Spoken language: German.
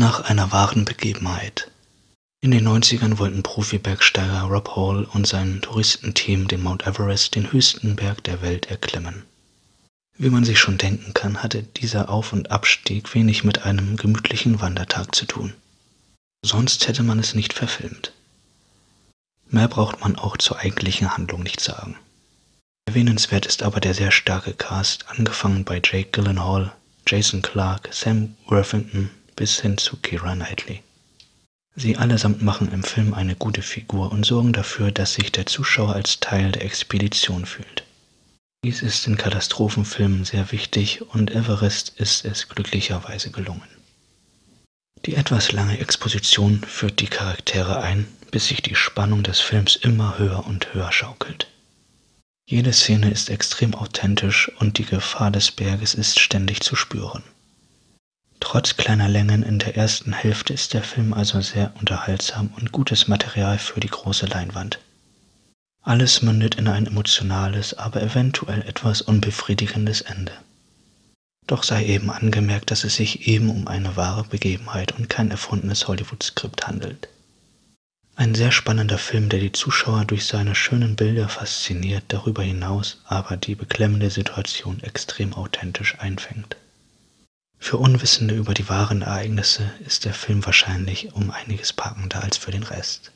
nach einer wahren Begebenheit. In den 90ern wollten Profi-Bergsteiger Rob Hall und sein Touristenteam den Mount Everest, den höchsten Berg der Welt, erklimmen. Wie man sich schon denken kann, hatte dieser Auf- und Abstieg wenig mit einem gemütlichen Wandertag zu tun. Sonst hätte man es nicht verfilmt. Mehr braucht man auch zur eigentlichen Handlung nicht sagen. Erwähnenswert ist aber der sehr starke Cast, angefangen bei Jake Gyllenhaal, Jason Clarke, Sam Worthington bis hin zu Keira Knightley. Sie allesamt machen im Film eine gute Figur und sorgen dafür, dass sich der Zuschauer als Teil der Expedition fühlt. Dies ist in Katastrophenfilmen sehr wichtig und Everest ist es glücklicherweise gelungen. Die etwas lange Exposition führt die Charaktere ein, bis sich die Spannung des Films immer höher und höher schaukelt. Jede Szene ist extrem authentisch und die Gefahr des Berges ist ständig zu spüren. Trotz kleiner Längen in der ersten Hälfte ist der Film also sehr unterhaltsam und gutes Material für die große Leinwand. Alles mündet in ein emotionales, aber eventuell etwas unbefriedigendes Ende. Doch sei eben angemerkt, dass es sich eben um eine wahre Begebenheit und kein erfundenes Hollywood-Skript handelt. Ein sehr spannender Film, der die Zuschauer durch seine schönen Bilder fasziniert, darüber hinaus aber die beklemmende Situation extrem authentisch einfängt. Für Unwissende über die wahren Ereignisse ist der Film wahrscheinlich um einiges packender als für den Rest.